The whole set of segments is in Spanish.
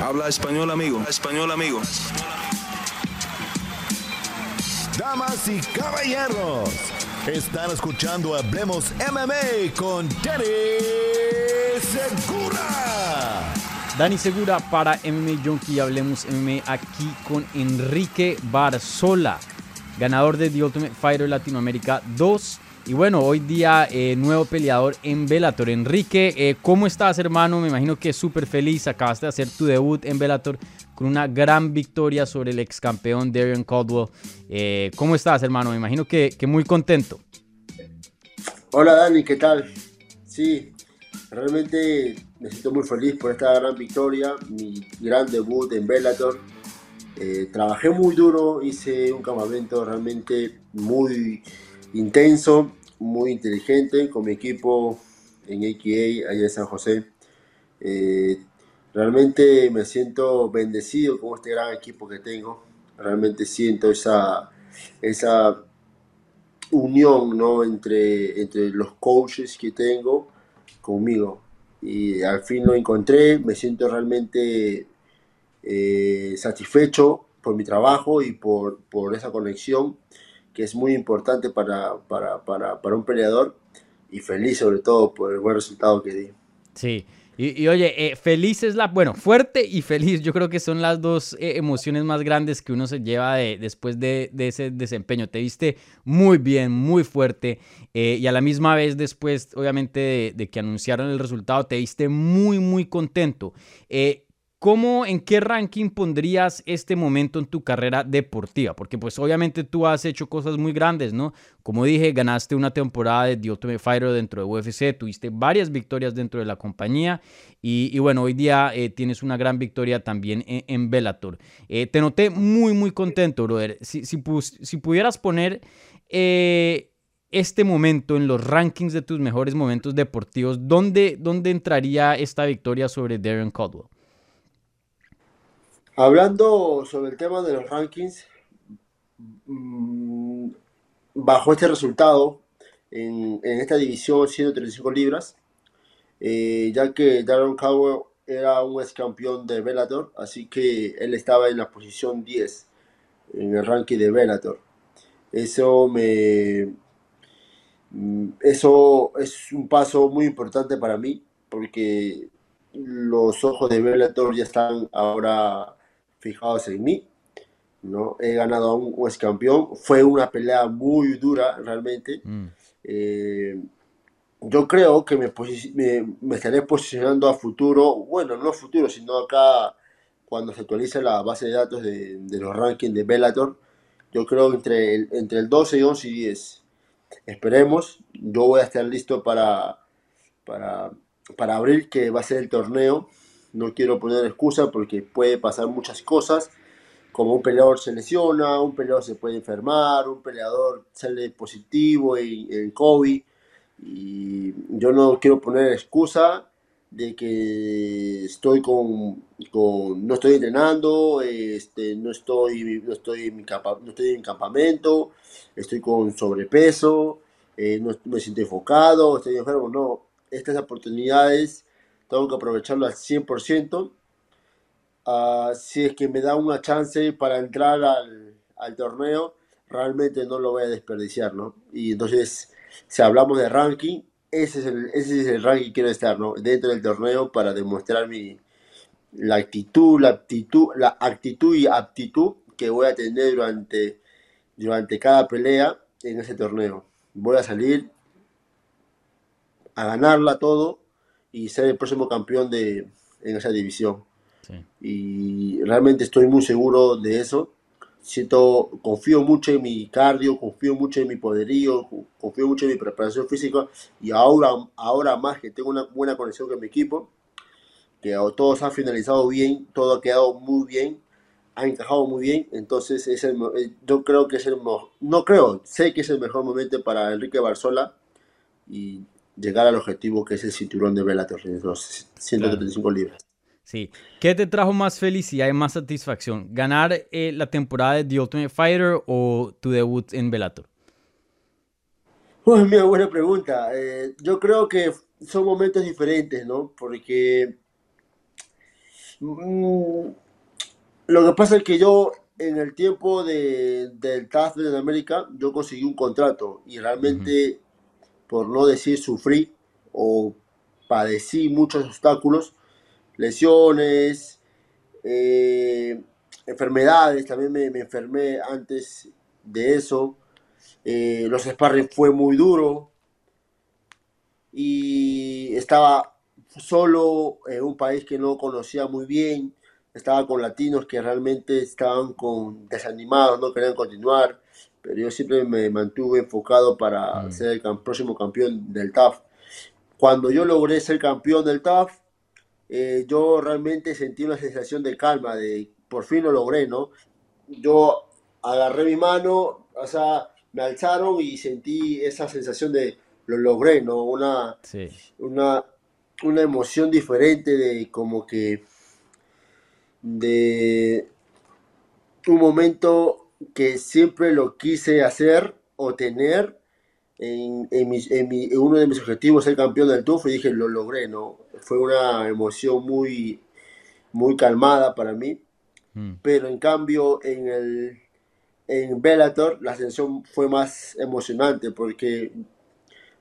Habla español, amigo. español, amigo. Damas y caballeros, están escuchando Hablemos MMA con Danny Segura. Dani Segura para MMA Junkie. Hablemos MMA aquí con Enrique Barzola, ganador de The Ultimate Fighter Latinoamérica 2 y bueno, hoy día eh, nuevo peleador en Bellator. Enrique, eh, ¿cómo estás hermano? Me imagino que súper feliz. Acabaste de hacer tu debut en Bellator con una gran victoria sobre el ex campeón Darian Caldwell. Eh, ¿Cómo estás hermano? Me imagino que, que muy contento. Hola Dani, ¿qué tal? Sí, realmente me siento muy feliz por esta gran victoria, mi gran debut en Bellator. trabajé muy duro, hice un campamento realmente muy intenso, muy inteligente con mi equipo en AKA allá en San José. Eh, realmente me siento bendecido con este gran equipo que tengo. Realmente siento esa, esa unión ¿no? entre, entre los coaches que tengo conmigo. Y al fin lo encontré, me siento realmente eh, satisfecho por mi trabajo y por, por esa conexión que es muy importante para, para, para, para un peleador y feliz sobre todo por el buen resultado que di. Sí, y, oye, eh, feliz es la, bueno, fuerte y feliz, yo creo que son las dos eh, emociones más grandes que uno se lleva de, después de, de, ese desempeño. Te viste muy bien, muy fuerte eh, y a la misma vez después, obviamente, de, de, que anunciaron el resultado, te viste muy, muy contento. ¿Cómo, en qué ranking pondrías este momento en tu carrera deportiva? Porque pues obviamente tú has hecho cosas muy grandes, ¿no? Como dije, ganaste una temporada de The Ultimate Fighter dentro de UFC, tuviste varias victorias dentro de la compañía y, bueno, hoy día eh, tienes una gran victoria también en, Bellator. Eh, te noté muy, muy contento, brother. Si pudieras poner... Eh, este momento en los rankings de tus mejores momentos deportivos, ¿dónde, dónde entraría esta victoria sobre Darren Caldwell? Hablando sobre el tema de los rankings, mm, bajo este resultado, en, esta división 135 libras, eh, ya que Darren Cowell era un ex campeón de Bellator, así que él estaba en la posición 10 en el ranking de Bellator. Eso me. Mm, eso es un paso muy importante para mí, porque los ojos de Bellator ya están ahora fijados en mí. ¿no? He ganado a un ex campeón. Fue una pelea muy dura, realmente. Mm. Eh, yo creo que me, me, estaré posicionando a futuro, bueno, no a futuro, sino acá cuando se actualice la base de datos de, los rankings de Bellator. Yo creo entre el, entre el 12 y 11 y 10. Esperemos. Yo voy a estar listo para, para, para abril, que va a ser el torneo no quiero poner excusa porque puede pasar muchas cosas, como un peleador se lesiona, un peleador se puede enfermar, un peleador sale positivo en, COVID, y yo no quiero poner excusa de que estoy con, no estoy entrenando, este, no estoy, en no estoy en campamento, estoy con sobrepeso, eh, no me siento enfocado, estoy enfermo, no, estas oportunidades tengo que aprovecharlo al 100%. Ah, si es que me da una chance para entrar al, torneo, realmente no lo voy a desperdiciar, ¿no? Y entonces, si hablamos de ranking, ese es el, ese es el ranking que quiero estar, ¿no? Dentro del torneo para demostrar mi, la actitud, la actitud, la actitud y aptitud que voy a tener durante, durante cada pelea en ese torneo. Voy a salir a ganarla todo y ser el próximo campeón de, en esa división. Y realmente estoy muy seguro de eso. Siento, confío mucho en mi cardio, confío mucho en mi poderío, confío mucho en mi preparación física y ahora, ahora más que tengo una buena conexión con mi equipo, que todo se ha finalizado bien, todo ha quedado muy bien, ha encajado muy bien, entonces es el, eh, yo creo que es el no creo, sé que es el mejor momento para Enrique Barzola y llegar al objetivo que es el cinturón de Bellator, los 135 libras. Sí. ¿Qué te trajo más felicidad y más satisfacción? ¿Ganar eh, la temporada de The Ultimate Fighter o tu debut en Bellator? Pues mira, buena pregunta. Eh, yo creo que son momentos diferentes, ¿no? Porque Mm, lo que pasa es que yo en el tiempo de, del TAF de América, yo conseguí un contrato y realmente, por no decir sufrí o padecí muchos obstáculos, lesiones, eh, enfermedades, también me, enfermé antes de eso, eh, los sparring fue muy duro y estaba solo en un país que no conocía muy bien, estaba con latinos que realmente estaban con, desanimados, no querían continuar, pero yo siempre me mantuve enfocado para mm. ser el próximo campeón del TAF. Cuando yo logré ser campeón del TAF, eh, yo realmente sentí una sensación de calma, de por fin lo logré, ¿no? Yo agarré mi mano, o sea, me alzaron y sentí esa sensación de lo logré, ¿no? Una, una, una emoción diferente de como que de un momento que siempre lo quise hacer o tener en, en, uno de mis objetivos ser campeón del TUF y dije lo logré, ¿no? Fue una emoción muy, muy calmada para mí, mm. pero en cambio en el en Bellator la ascensión fue más emocionante porque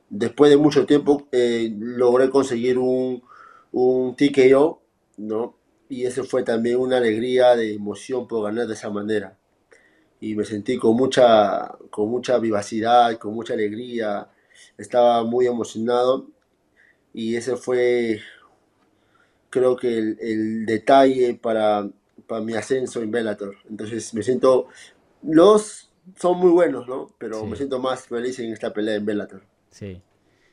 después de mucho tiempo eh, logré conseguir un, un TKO, ¿no? Y eso fue también una alegría de emoción por ganar de esa manera. Y me sentí con mucha, con mucha vivacidad, con mucha alegría. Estaba muy emocionado. Y ese fue, creo que el, detalle para, para mi ascenso en Bellator. Entonces me siento, los son muy buenos, ¿no? Pero me siento más feliz en esta pelea en Bellator. Sí.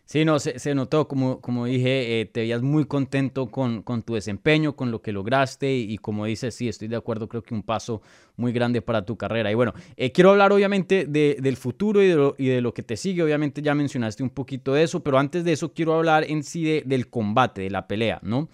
Sí, no, se, notó, como, como dije, eh, te veías muy contento con, con, tu desempeño, con lo que lograste y, como dices, sí, estoy de acuerdo, creo que un paso muy grande para tu carrera. Y bueno, eh, quiero hablar obviamente de, del futuro y de, lo, y de, lo, que te sigue, obviamente ya mencionaste un poquito de eso, pero antes de eso quiero hablar en sí de, del combate, de la pelea, ¿no?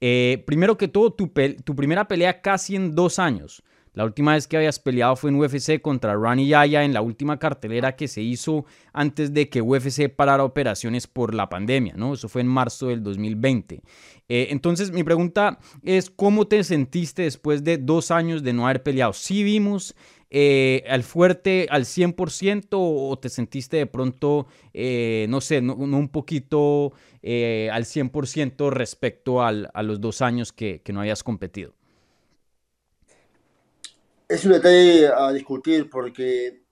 Eh, primero que todo, tu, tu primera pelea casi en dos años. La última vez que habías peleado fue en UFC contra Rani Yaya en la última cartelera que se hizo antes de que UFC parara operaciones por la pandemia, ¿no? Eso fue en marzo del 2020. Eh, entonces, mi pregunta es, ¿cómo te sentiste después de dos años de no haber peleado? ¿Sí vimos eh, al fuerte al 100% o te sentiste de pronto, eh, no sé, no, un poquito al 100% respecto a los dos años que no habías competido? Es un detalle a discutir porque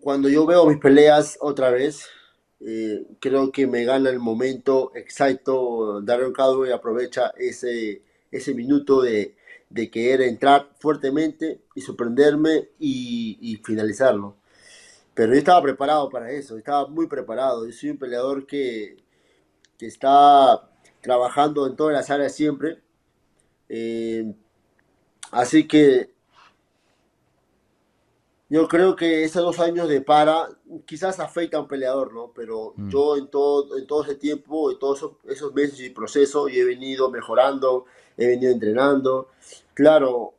cuando yo veo mis peleas otra vez, eh, creo que me gana el momento exacto. Darren Caldwell aprovecha ese, ese minuto de, de querer entrar fuertemente y sorprenderme y, finalizarlo. Pero yo estaba preparado para eso, estaba muy preparado. Yo soy un peleador que, que está trabajando en todas las áreas siempre. Eh, así que yo creo que esos dos años de para quizás afecta a un peleador, ¿no? Pero mm. yo en todo, en todo ese tiempo, en todos esos, meses y proceso, yo he venido mejorando, he venido entrenando. Claro,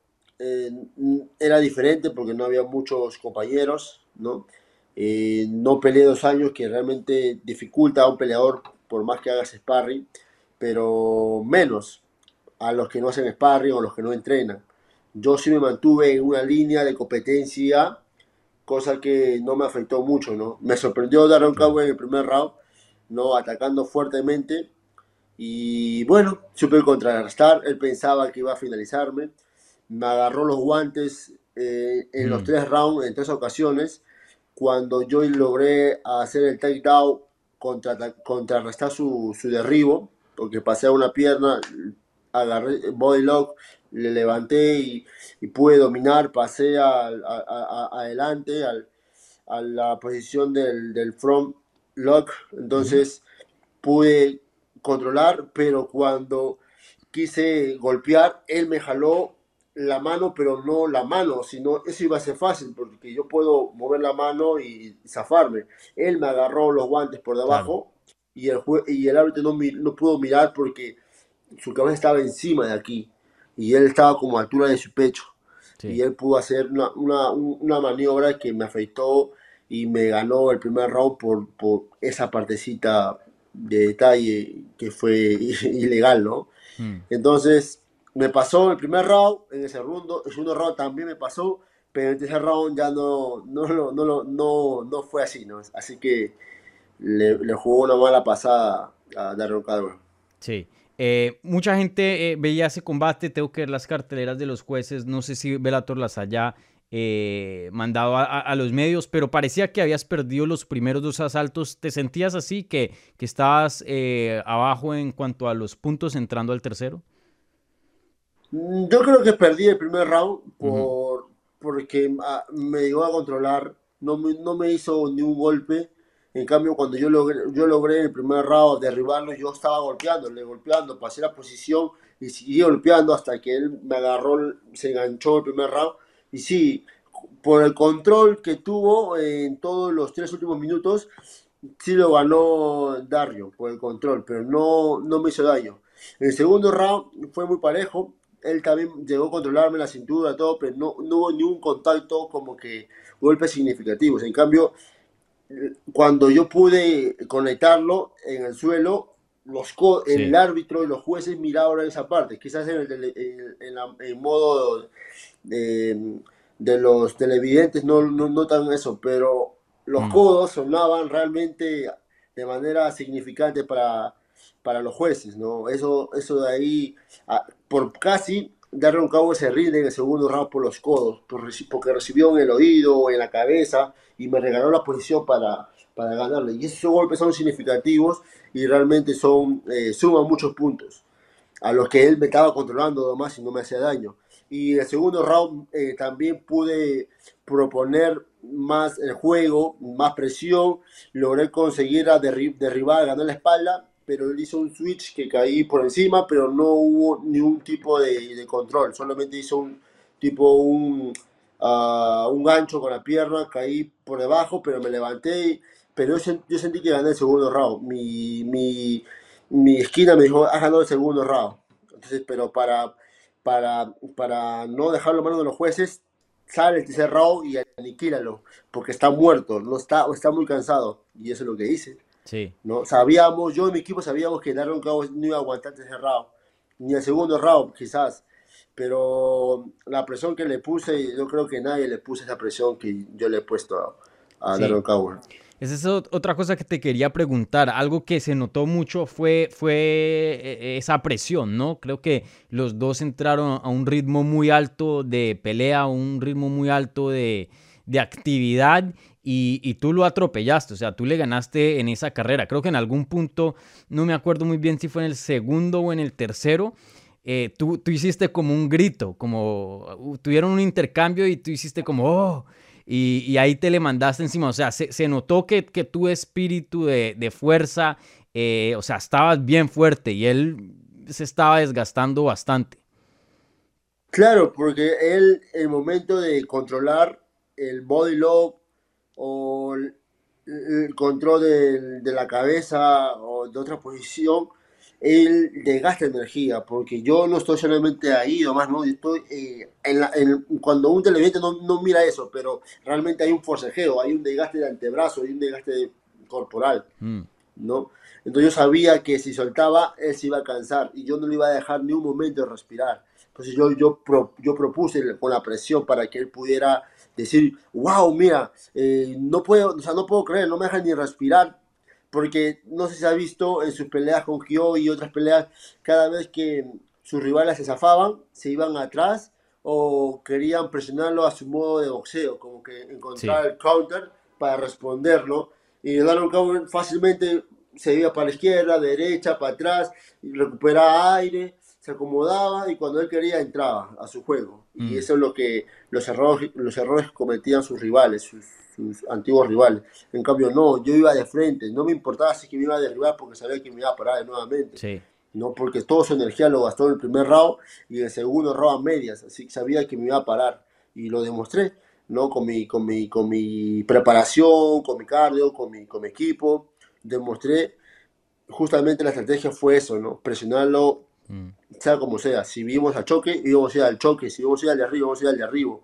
era diferente porque no había muchos compañeros, ¿no? Eh, no peleé dos años que realmente dificulta a un peleador por más que hagas sparring, pero menos a los que no hacen sparring o los que no entrenan yo sí me mantuve en una línea de competencia, cosa que no me afectó mucho, ¿no? Me sorprendió Darren Cowboy en el primer round, ¿no? Atacando fuertemente. Y bueno, supe contrarrestar. Él pensaba que iba a finalizarme. Me agarró los guantes eh, en los mm. tres rounds, en tres ocasiones. Cuando yo logré hacer el takedown, contra, contrarrestar su, su derribo, porque pasé a una pierna, agarré body lock, le levanté y, pude dominar, pasé adelante a la posición del, front lock, entonces pude controlar, pero cuando quise golpear, él me jaló la mano, pero no la mano, sino eso iba a ser fácil, porque yo puedo mover la mano y zafarme. Él me agarró los guantes por debajo y, el y el árbitro no, no pudo mirar porque su cabeza estaba encima de aquí y él estaba como a altura de su pecho. Y él pudo hacer una, una, una, maniobra que me afectó y me ganó el primer round por, por esa partecita de detalle que fue ilegal, ¿no? Hmm. Entonces, me pasó el primer round, en el segundo, el segundo round también me pasó, pero en el tercer round ya no, no, no, no, no, no fue así, ¿no? Así que le, le jugó una mala pasada a Darren Caldwell. Sí. Eh, mucha gente eh, veía ese combate, tengo que ver las carteleras de los jueces, no sé si Bellator las haya eh, mandado a, a, los medios, pero parecía que habías perdido los primeros dos asaltos. ¿Te sentías así, que, que estabas abajo en cuanto a los puntos entrando al tercero? Mm, yo creo que perdí el primer round por, porque ah, me llegó a controlar, no me, no me hizo ni un golpe. En cambio, cuando yo logré, yo logré el primer round derribarlo, yo estaba golpeándole, golpeando, pasé la posición y seguí golpeando hasta que él me agarró, se enganchó el primer round. Y sí, por el control que tuvo en todos los tres últimos minutos, sí lo ganó Dario, por el control, pero no, no me hizo daño. El segundo round fue muy parejo, él también llegó a controlarme la cintura, todo, pero no, no hubo ni un contacto como que golpes significativos. En cambio, cuando yo pude conectarlo en el suelo, los el árbitro y los jueces miraban esa parte, quizás en el, en, modo de, de, los televidentes no, no notan eso, pero los mm. codos sonaban realmente de manera significante para, para los jueces, ¿no? Eso, eso de ahí, por casi darle un cabo se rinde en el segundo round por los codos, porque recibió en el oído o en la cabeza y me regaló la posición para, para ganarle. Y esos golpes son significativos y realmente son eh, suman muchos puntos a los que él me estaba controlando nomás y no me hacía daño. Y en el segundo round eh, también pude proponer más el juego, más presión, logré conseguir a derribar, ganar la espalda pero él hizo un switch que caí por encima, pero no hubo ningún tipo de, control, solamente hizo un tipo un, uh, un gancho con la pierna, caí por debajo, pero me levanté, pero yo, yo, sentí que gané el segundo round, mi, mi, mi esquina me dijo, has ganado el segundo round, entonces, pero para, para, para no dejarlo en manos de los jueces, sale el tercer round y aniquílalo, porque está muerto, no está, está muy cansado, y eso es lo que hice. Sí. ¿no? Sabíamos, yo y mi equipo sabíamos que Darren Cabo no iba a aguantar ese round, ni el segundo round quizás, pero la presión que le puse, yo creo que nadie le puso esa presión que yo le he puesto a, a sí. Darren Esa es otra cosa que te quería preguntar. Algo que se notó mucho fue, fue eh, esa presión, ¿no? Creo que los dos entraron a un ritmo muy alto de pelea, un ritmo muy alto de, de actividad y, tú lo atropellaste, o sea, tú le ganaste en esa carrera. Creo que en algún punto, no me acuerdo muy bien si fue en el segundo o en el tercero, eh, tú, tú, hiciste como un grito, como uh, tuvieron un intercambio y tú hiciste como, oh, y, ahí te le mandaste encima, o sea, se, notó que, que, tu espíritu de, de fuerza, eh, o sea, estabas bien fuerte y él se estaba desgastando bastante. Claro, porque él, el momento de controlar el body lock o el control de, de, la cabeza o de otra posición, él desgasta energía, porque yo no estoy solamente ahí, nomás, no, estoy eh, en, la, en cuando un televidente no, no, mira eso, pero realmente hay un forcejeo, hay un desgaste de antebrazo, hay un desgaste corporal, mm. ¿no? Entonces yo sabía que si soltaba, él se iba a cansar y yo no le iba a dejar ni un momento de respirar. Entonces yo, yo, pro, yo propuse con la presión para que él pudiera decir, wow, mira, eh, no, puedo, o sea, no puedo creer, no me dejan ni respirar, porque no sé si ha visto en sus peleas con Kyo y otras peleas, cada vez que sus rivales se zafaban, se iban atrás o querían presionarlo a su modo de boxeo, como que encontrar sí. el counter para responderlo. Y Donald Counter fácilmente se iba para la izquierda, derecha, para atrás, y recuperaba aire se acomodaba y cuando él quería entraba a su juego. Y mm. eso es lo que los errores, los errores cometían sus rivales, sus, sus, antiguos rivales. En cambio, no, yo iba de frente, no me importaba si que me iba a derribar porque sabía que me iba a parar nuevamente. Sí. No, porque toda su energía lo gastó en el primer round y en el segundo round a medias, así que sabía que me iba a parar y lo demostré, ¿no? Con mi, con mi, con mi preparación, con mi cardio, con mi, con mi equipo, demostré justamente la estrategia fue eso, ¿no? Presionarlo Mm. Sea como sea, si vimos al choque, íbamos a ir al choque, si íbamos a ir al de arriba, íbamos a ir al de arriba.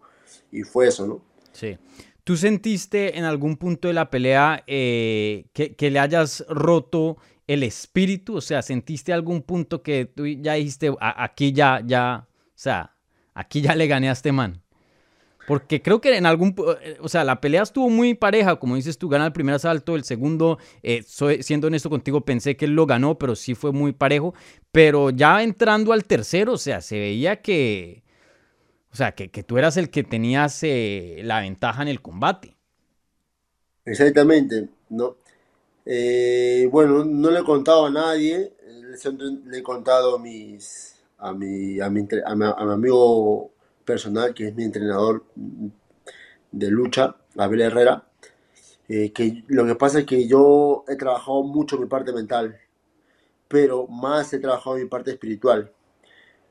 Y fue eso, ¿no? Sí. ¿Tú sentiste en algún punto de la pelea eh, que, que, le hayas roto el espíritu? O sea, ¿sentiste algún punto que tú ya dijiste, aquí ya, ya, o sea, aquí ya le gané a este man? Porque creo que en algún, eh, o sea, la pelea estuvo muy pareja, como dices tú, gana el primer asalto, el segundo, eh, soy, siendo honesto contigo, pensé que él lo ganó, pero sí fue muy parejo. Pero ya entrando al tercero, o sea, se veía que, o sea, que, que tú eras el que tenías eh, la ventaja en el combate. Exactamente, ¿no? bueno, no le he contado a nadie, le he contado a mis, a mi, a mi, a mi amigo personal, que es mi entrenador de lucha, Abel Herrera, eh, que lo que pasa es que yo he trabajado mucho mi parte mental, pero más he trabajado mi parte espiritual.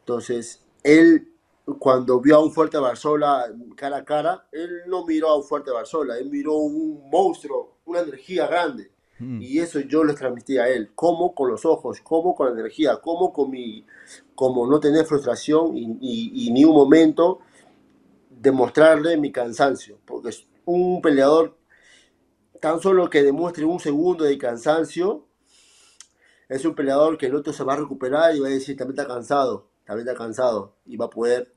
Entonces, él, cuando vio a un fuerte Barzola cara a cara, él no miró a un fuerte Barzola, él miró un monstruo, una energía grande. Mm. Y eso yo les transmití a él, como con los ojos, como con la energía, como con mi, como no tener frustración y, ni un momento demostrarle mi cansancio, porque es un peleador tan solo que demuestre un segundo de cansancio, es un peleador que el otro se va a recuperar y va a decir, también está cansado, también está cansado, y va a poder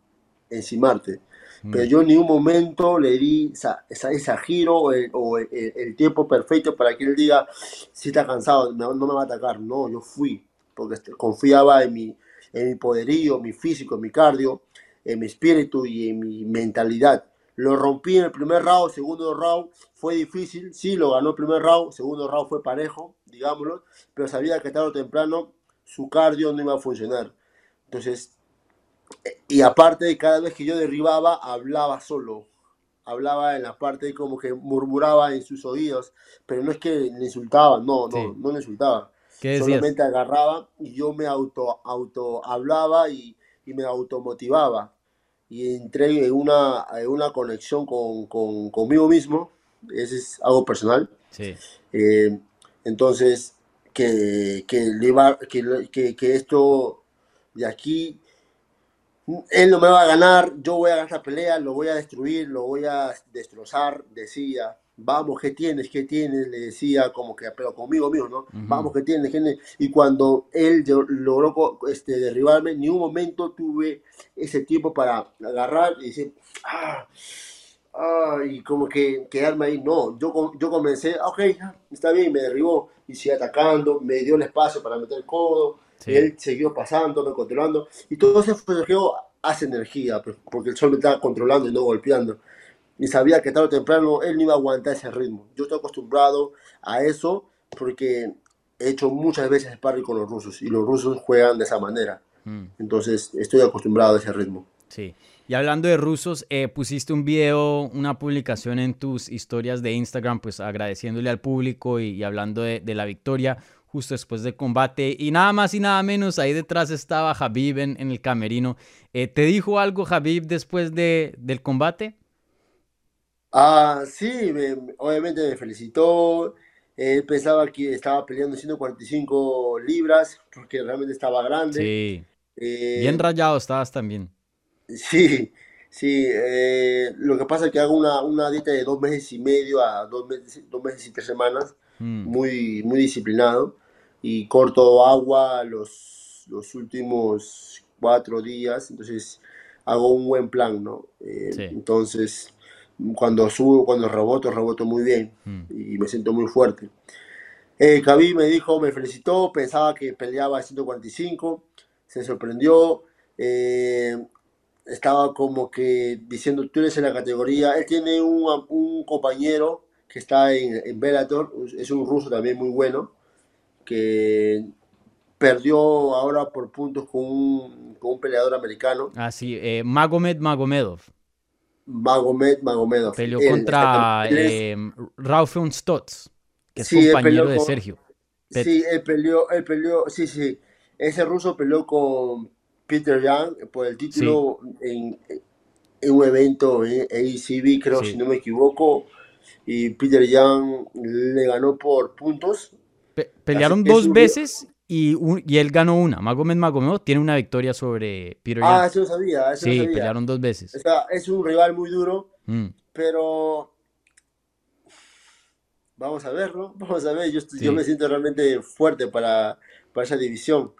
encimarte. Mm. Pero yo ni un momento le di esa, esa, giro o, el, tiempo perfecto para que él diga, si está cansado, no, me va a atacar. No, yo fui, porque este, confiaba en mi, en mi poderío, mi físico, mi cardio, en mi espíritu y en mi mentalidad. Lo rompí en el primer round, segundo round fue difícil, sí, lo ganó el primer round, segundo round fue parejo, digámoslo, pero sabía que tarde o temprano su cardio no iba a funcionar. Entonces, y aparte, cada vez que yo derribaba, hablaba solo, hablaba en la parte como que murmuraba en sus oídos, pero no es que le insultaba, no, no, no le insultaba Solamente agarraba y yo me auto, auto hablaba y, y me automotivaba. Y entré en una, una conexión con, con, conmigo mismo. Ese es algo personal. Sí. Eh, entonces, que, que, que, que esto de aquí él no me va a ganar, yo voy a ganar la pelea, lo voy a destruir, lo voy a destrozar, decía vamos, ¿qué tienes? ¿Qué tienes? Le decía como que, pero conmigo mismo, ¿no? Vamos, ¿qué tienes? ¿qué Y cuando él logró este, derribarme, ni un momento tuve ese tiempo para agarrar y decir, ah, ah, y como que quedarme ahí. No, yo, yo comencé, ah, ok, está bien, me derribó y sigue atacando, me dio el espacio para meter el codo, y él siguió pasando, me controlando, y todo ese fue hace energía, pues, porque el sol me estaba controlando y no golpeando y sabía que tarde o temprano él no iba a aguantar ese ritmo. Yo estoy acostumbrado a eso porque he hecho muchas veces sparring con los rusos y los rusos juegan de esa manera. Mm. Entonces estoy acostumbrado a ese ritmo. Sí. Y hablando de rusos, eh, pusiste un video, una publicación en tus historias de Instagram, pues agradeciéndole al público y, hablando de, la victoria justo después del combate. Y nada más y nada menos, ahí detrás estaba Habib en, el camerino. Eh, ¿Te dijo algo Habib después de, del combate? Ah, sí, obviamente me felicitó. Él pensaba que estaba peleando 145 libras, porque realmente estaba grande. Sí. Eh, Bien rayado estabas también. Sí, sí. Eh, lo que pasa es que hago una, una, dieta de dos meses y medio a dos meses, dos meses y tres semanas, mm. muy, muy disciplinado, y corto agua los, los últimos cuatro días, entonces hago un buen plan, ¿no? Eh, entonces cuando subo, cuando reboto, reboto muy bien mm. y me siento muy fuerte. Eh, me dijo, me felicitó, pensaba que peleaba a 145, se sorprendió, eh, estaba como que diciendo, tú eres en la categoría, él tiene un, un compañero que está en, en, Bellator, es un ruso también muy bueno, que perdió ahora por puntos con un, con un peleador americano. Ah, sí, eh, Magomed Magomedov. Magomed Magomedov. Peleó contra eh, Stotts, que es compañero de Sergio. Sí, él peleó, él peleó, sí, sí. Ese ruso peleó con Peter Young por el título en, un evento en ACB, creo, si no me equivoco. Y Peter Young le ganó por puntos. pelearon dos veces y, y, él ganó una. Magomed Magomedov tiene una victoria sobre Peter Ah, eso lo sabía. Eso sí, sabía. pelearon dos veces. O sea, es un rival muy duro, mm. pero vamos a verlo, vamos a ver. Yo, yo me siento realmente fuerte para, para esa división.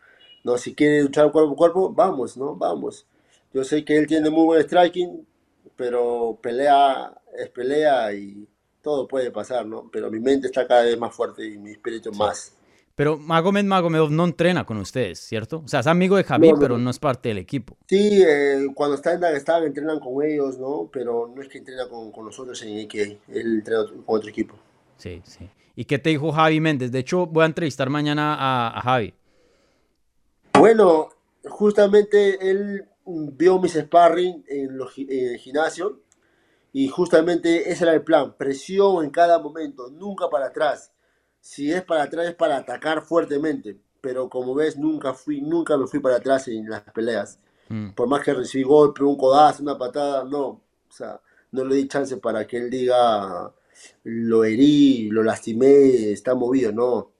¿No? Si quiere luchar cuerpo a cuerpo, vamos, ¿no? Vamos. Yo sé que él tiene muy buen striking, pero pelea es pelea y todo puede pasar, ¿no? Pero mi mente está cada vez más fuerte y mi espíritu más. Pero Magomed Magomedov no entrena con ustedes, ¿cierto? O sea, es amigo de Javi, pero no es parte del equipo. Sí, eh, cuando está en Dagestán entrenan con ellos, ¿no? Pero no es que entrena con, con nosotros en IKA, él entrena con otro equipo. Sí, sí. ¿Y qué te dijo Javi Méndez? De hecho, voy a entrevistar mañana a, a Javi. Bueno, justamente él vio mis sparring en, el gimnasio y justamente ese era el plan, presión en cada momento, nunca para atrás. Si es para atrás es para atacar fuertemente, pero como ves nunca fui, nunca me fui para atrás en las peleas. Mm. Por más que recibí golpe, un codazo, una patada, no, o sea, no le di chance para que él diga lo herí, lo lastimé, está movido, no.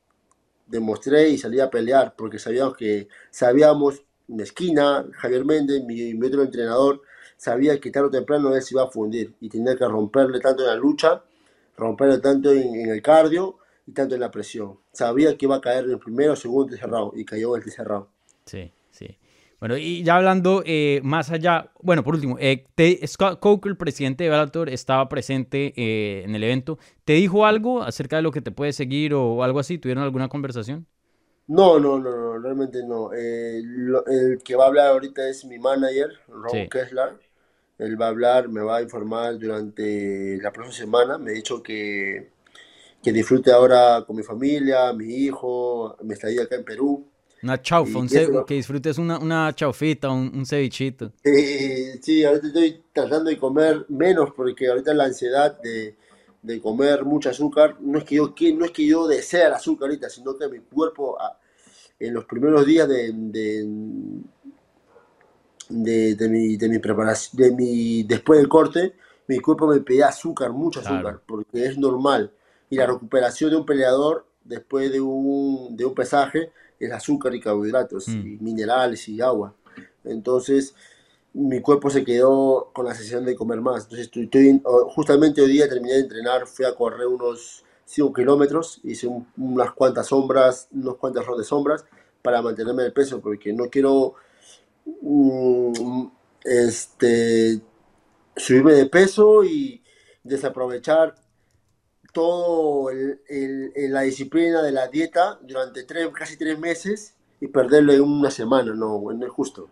Demostré y salí a pelear porque sabíamos que sabíamos esquina, Javier Méndez, mi, otro entrenador, sabía que tarde o temprano él se iba a fundir y tenía que romperle tanto en la lucha, romperle tanto en, el cardio y tanto en la presión. Sabía que iba a caer en el primero, segundo, tercer round y cayó en el tercer sí. Bueno, y ya hablando eh, más allá, bueno, por último, eh, Scott Coker, el presidente de Bellator, estaba presente eh, en el evento. ¿Te dijo algo acerca de lo que te puede seguir o algo así? ¿Tuvieron alguna conversación? No, no, no, no realmente no. Eh, el que va a hablar ahorita es mi manager, Ron Kessler. Él va a hablar, me va a informar durante la próxima semana. Me ha dicho que, que disfrute ahora con mi familia, mi hijo, me estaría acá en Perú. Una chaufa, que disfrutes una, una chaufita, un, un cevichito. sí, ahorita estoy tratando de comer menos porque ahorita la ansiedad de, de comer mucho azúcar, no es que yo no es que yo desee el azúcar ahorita, sino que mi cuerpo ah, en los primeros días de, de, de, mi, de mi preparación, de mi, después del corte, mi cuerpo me pedía azúcar, mucho azúcar, porque es normal. Y la recuperación de un peleador después de un, de un pesaje es azúcar y carbohidratos, mm. y minerales y agua. Entonces, mi cuerpo se quedó con la sensación de comer más. Entonces, estoy, justamente hoy día terminé de entrenar, fui a correr unos 5 kilómetros, hice unas cuantas sombras, unos cuantos roles de sombras para mantenerme el peso, porque no quiero mm, este, subirme de peso y desaprovechar todo la disciplina de la dieta durante tres, casi tres meses y perderlo en una semana, no, no es justo.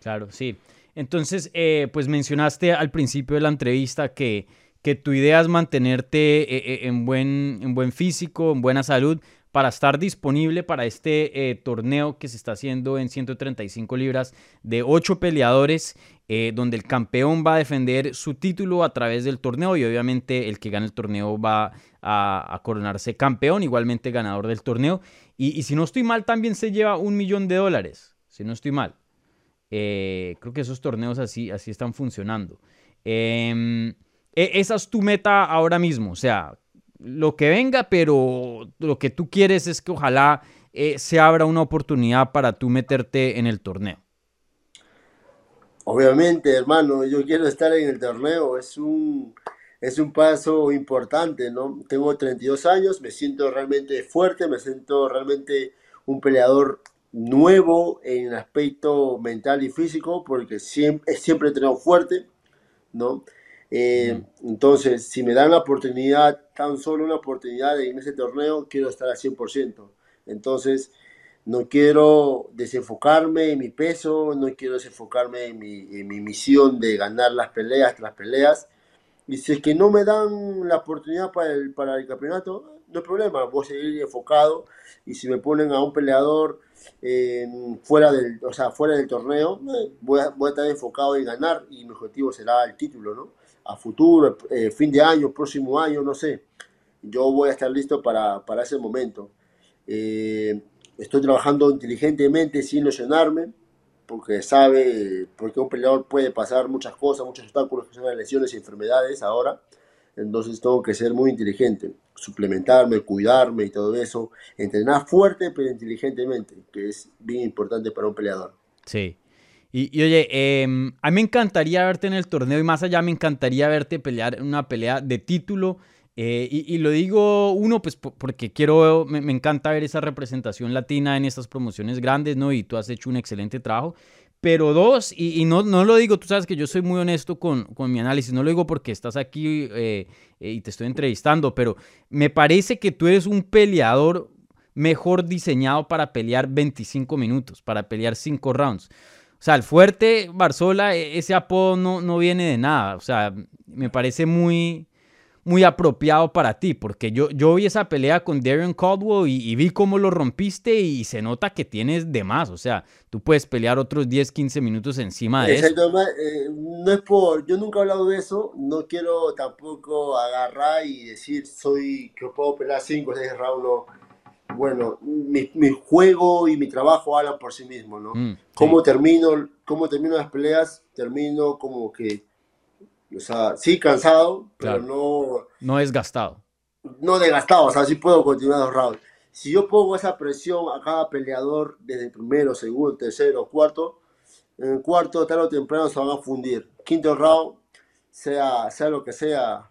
Claro, sí. Entonces, eh, pues mencionaste al principio de la entrevista que, que tu idea es mantenerte eh, eh, en, buen, en buen físico, en buena salud, para estar disponible para este torneo que se está haciendo en 135 libras de ocho peleadores, donde el campeón va a defender su título a través del torneo y obviamente el que gane el torneo va a, coronarse campeón, igualmente ganador del torneo. Y, y si no estoy mal, también se lleva un millón de dólares, si no estoy mal. Eh, creo que esos torneos así, así están funcionando. Em, e, esa es tu meta ahora mismo, o sea, lo que venga, pero lo que tú quieres es que ojalá eh, se abra una oportunidad para tú meterte en el torneo. Obviamente, hermano, yo quiero estar en el torneo, es un, es un paso importante, ¿no? Tengo 32 años, me siento realmente fuerte, me siento realmente un peleador nuevo en el aspecto mental y físico, porque siempre, siempre he tenido fuerte, ¿no? Eh, entonces, si me dan la oportunidad, tan solo una oportunidad en ese torneo, quiero estar al 100%. Entonces, no quiero desenfocarme en mi peso, no quiero desenfocarme en mi, en mi misión de ganar las peleas las peleas. Y si es que no me dan la oportunidad para el, para el campeonato, no hay problema, voy a seguir enfocado. Y si me ponen a un peleador fuera, del, o sea, fuera del torneo, eh, voy, a, voy, a, estar enfocado en ganar y mi objetivo será el título, ¿no? A futuro, eh, fin de año, próximo año, no sé. Yo voy a estar listo para, para ese momento. Eh, estoy trabajando inteligentemente sin lesionarme, porque sabe, porque un peleador puede pasar muchas cosas, muchos obstáculos que son las lesiones y enfermedades ahora. Entonces tengo que ser muy inteligente suplementarme, cuidarme y todo eso, entrenar fuerte pero inteligentemente, que es bien importante para un peleador. Sí. Y, oye, em, a mí me encantaría verte en el torneo y más allá me encantaría verte pelear una pelea de título Eh, y, y, lo digo, uno, pues porque quiero, me, me, encanta ver esa representación latina en estas promociones grandes, ¿no? Y tú has hecho un excelente trabajo. Pero dos, y, y no, no, lo digo, tú sabes que yo soy muy honesto con, con mi análisis, no lo digo porque estás aquí eh, eh, y te estoy entrevistando, pero me parece que tú eres un peleador mejor diseñado para pelear 25 minutos, para pelear 5 rounds. O sea, el fuerte Barzola, e, ese apodo no, no viene de nada. O sea, me parece muy, muy apropiado para ti, porque yo, yo vi esa pelea con Darren Caldwell y, y, vi cómo lo rompiste y se nota que tienes de más, o sea, tú puedes pelear otros 10, 15 minutos encima de Exacto, eso. Eh, no es por, yo nunca he hablado de eso, no quiero tampoco agarrar y decir soy que puedo pelear 5 o 6 rounds, no. Bueno, mi, mi, juego y mi trabajo hablan por sí mismo, ¿no? Mm, sí. ¿Cómo, termino, ¿Cómo termino las peleas? Termino como que o sea, sí cansado, claro. pero no... No desgastado. No desgastado, o sea, sí puedo continuar los rounds. Si yo pongo esa presión a cada peleador desde el primero, segundo, tercero, cuarto, en el cuarto, tarde o temprano se van a fundir. Quinto round, sea, sea lo que sea,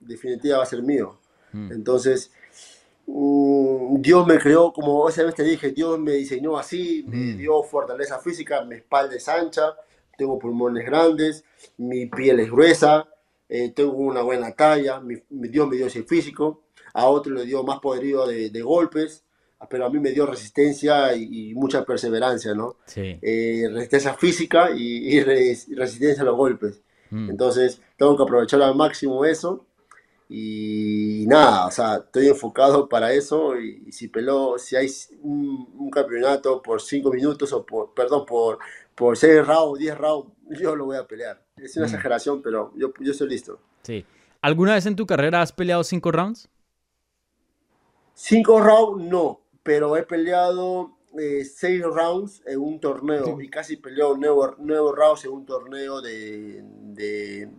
definitiva va a ser mío. Mm. Entonces, Dios me creó, como esa vez te dije, Dios me diseñó así, mm. me dio fortaleza física, mi espalda es ancha, tengo pulmones grandes, mi piel es gruesa, eh, tengo una buena talla, mi, mi, Dios me dio ese físico, a otro le dio más poderío de, de golpes, pero a mí me dio resistencia y, y mucha perseverancia, ¿no? Sí. Eh, resistencia física y, y, resistencia a los golpes. Mm. Entonces, tengo que aprovechar al máximo eso. Y nada, o sea, estoy enfocado para eso. Y, y si peló, si hay un, un, campeonato por cinco minutos o por, perdón, por, por 6 rounds, 10 rounds, yo lo voy a pelear. Es una mm. exageración, pero yo, yo estoy listo. Sí. ¿Alguna vez en tu carrera has peleado 5 rounds? 5 rounds no, pero he peleado 6 eh, rounds en un torneo sí. y casi peleó 9, 9 rounds en un torneo de, de,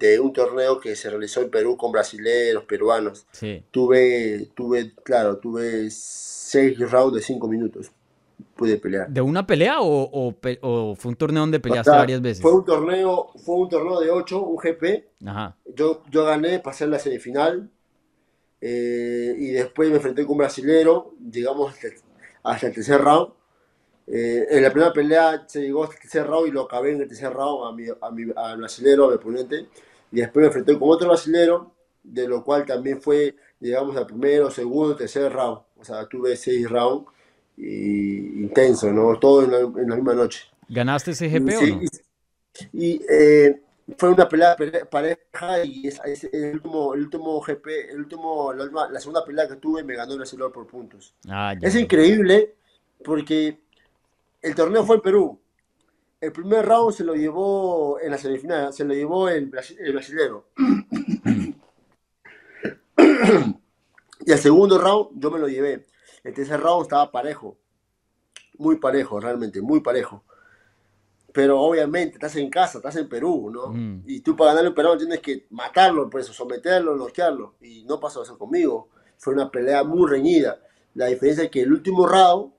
de, un torneo que se realizó en Perú con brasileños, peruanos. Sí. Tuve, tuve, claro, tuve 6 rounds de 5 minutos pude pelear. ¿De una pelea o, o, o fue un torneo donde peleaste o sea, varias veces? Fue un torneo, fue un torneo de 8, un GP. Ajá. Yo, yo gané, pasé en la semifinal. Eh, y después me enfrenté con un brasilero. Llegamos hasta, hasta el tercer round. Eh, en la primera pelea se llegó hasta el tercer round y lo acabé en el tercer round a mi, a mi al brasilero, a mi oponente. Y después me enfrenté con otro brasilero, de lo cual también fue, llegamos al primero, segundo, tercer round. O sea, tuve seis rounds y intenso, ¿no? Todo en la, en la misma noche. ¿Ganaste ese GP sí, o no? Y, y eh, fue una pelea, pelea, pareja y es, es, el, último, el último GP, el último, la, última, la, segunda pelea que tuve me ganó el brasileño por puntos. Ah, es increíble porque el torneo fue en Perú. El primer round se lo llevó en la semifinal, se lo llevó el, el brasilero. y el segundo round yo me lo llevé. El tercer round estaba parejo. Muy parejo, realmente, muy parejo. Pero obviamente estás en casa, estás en Perú, ¿no? Mm. Y tú para ganarle un peruano tienes que matarlo, por eso, someterlo, noquearlo. Y no pasó eso conmigo. Fue una pelea muy reñida. La diferencia es que el último round,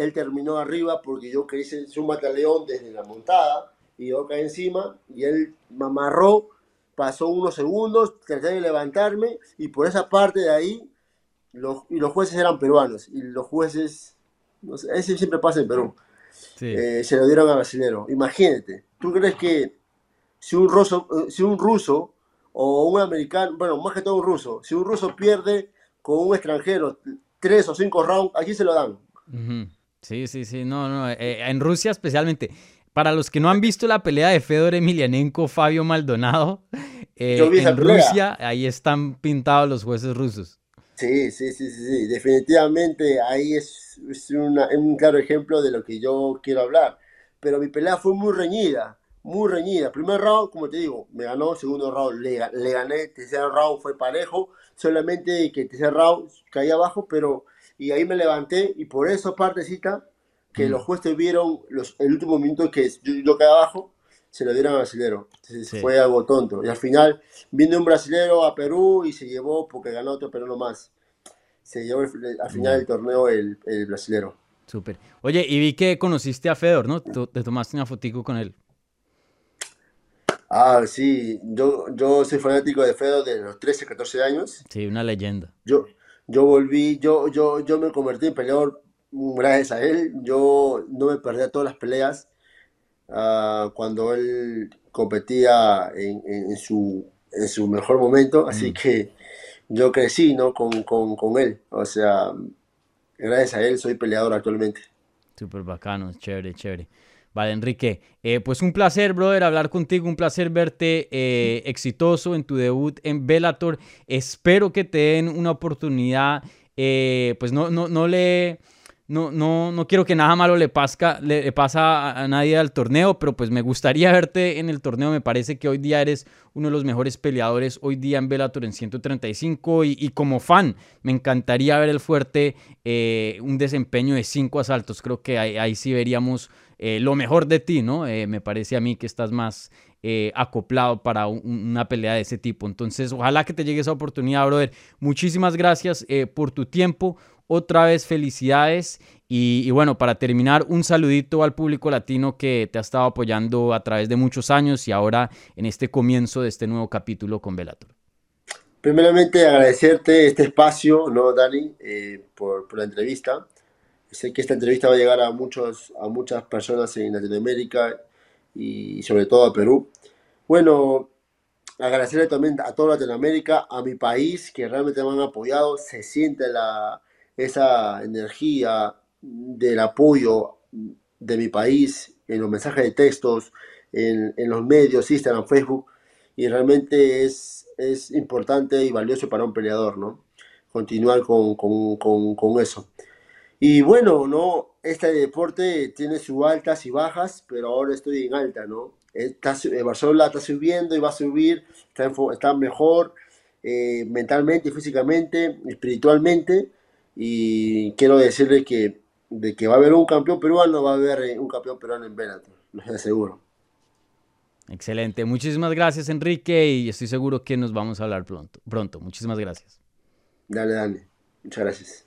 él terminó arriba porque yo ser un mataleón desde la montada y yo caí encima y él me amarró, pasó unos segundos, traté de levantarme y por esa parte de ahí los, y los jueces eran peruanos y los jueces, no sé, ese siempre pasa en Perú, sí. eh, se lo dieron a brasilero. Imagínate, ¿tú crees que si un, ruso, eh, si un ruso o un americano, bueno, más que todo un ruso, si un ruso pierde con un extranjero tres o cinco rounds, aquí se lo dan? Uh -huh. Sí, sí, sí, no, no, eh, en Rusia especialmente. Para los que no han visto la pelea de Fedor Emelianenko, Fabio Maldonado, eh, en Rusia, ahí están pintados los jueces rusos. Sí, sí, sí, sí, sí, definitivamente ahí es, es una, un claro ejemplo de lo que yo quiero hablar. Pero mi pelea fue muy reñida, muy reñida. Primer round, como te digo, me ganó, segundo round le, le gané, tercer round fue parejo, solamente que tercer round caí abajo, pero y ahí me levanté y por eso partecita que mm. los jueces vieron los, el último minuto que yo, yo caí abajo, se lo dieron al brasilero. Entonces sí. fue algo tonto. Y al final vino un brasilero a Perú y se llevó, porque ganó otro peruano más. Se llevó el, al final del torneo el, el brasilero. Súper. Oye, y vi que conociste a Fedor, ¿no? Tú te tomaste una fotico con él. Ah, sí, yo, yo soy fanático de Fedor de los 13, 14 años. Sí, una leyenda. Yo, yo volví, yo, yo, yo me convertí en peleador gracias a él. Yo no me perdía todas las peleas ah, cuando él competía en, en- en su, en su mejor momento. Así Mm. que yo crecí, ¿no? con, con, con él. O sea, gracias a él soy peleador actualmente. Súper bacano, chévere, chévere. Vale, Enrique, eh, pues un placer, brother, hablar contigo, un placer verte eh, exitoso en tu debut en Bellator. Espero que te den una oportunidad, eh, pues no, no, no le... No, no, no quiero que nada malo le, pasca, le, le pasa a, a nadie al torneo, pero pues me gustaría verte en el torneo. Me parece que hoy día eres uno de los mejores peleadores hoy día en Bellator en 135 y, y como fan me encantaría ver el fuerte eh, un desempeño de cinco asaltos. Creo que ahí, ahí sí veríamos eh, lo mejor de ti, ¿no? Eh, me parece a mí que estás más eh, acoplado para un- una pelea de ese tipo. Entonces, ojalá que te llegue esa oportunidad, brother. Muchísimas gracias eh, por tu tiempo. Otra vez felicidades. Y, y bueno, para terminar, un saludito al público latino que te ha estado apoyando a través de muchos años y ahora en este comienzo de este nuevo capítulo con Velator. Primeramente, agradecerte este espacio, ¿no, Dani, eh, por, por la entrevista. Sé que esta entrevista va a llegar a, muchos, a muchas personas en Latinoamérica y sobre todo a Perú. Bueno, agradecerle también a toda Latinoamérica, a mi país, que realmente me han apoyado. Se siente la, esa energía del apoyo de mi país en los mensajes de textos, en, los medios, Instagram, Facebook, y realmente es, es importante y valioso para un peleador, ¿no? Continuar con, con, con, con eso. Y bueno, ¿no? Este deporte tiene sus altas y bajas, pero ahora estoy en alta, ¿no? Está, eh, Barcelona está subiendo y va a subir, está, mejor eh, mentalmente, físicamente, espiritualmente, y quiero decirle que de que va a haber un campeón peruano, va a haber eh, un campeón peruano en Bellator, lo aseguro. Excelente. Muchísimas gracias, Enrique, y estoy seguro que nos vamos a hablar pronto. Pronto. Muchísimas gracias. Dale, dale. Muchas gracias.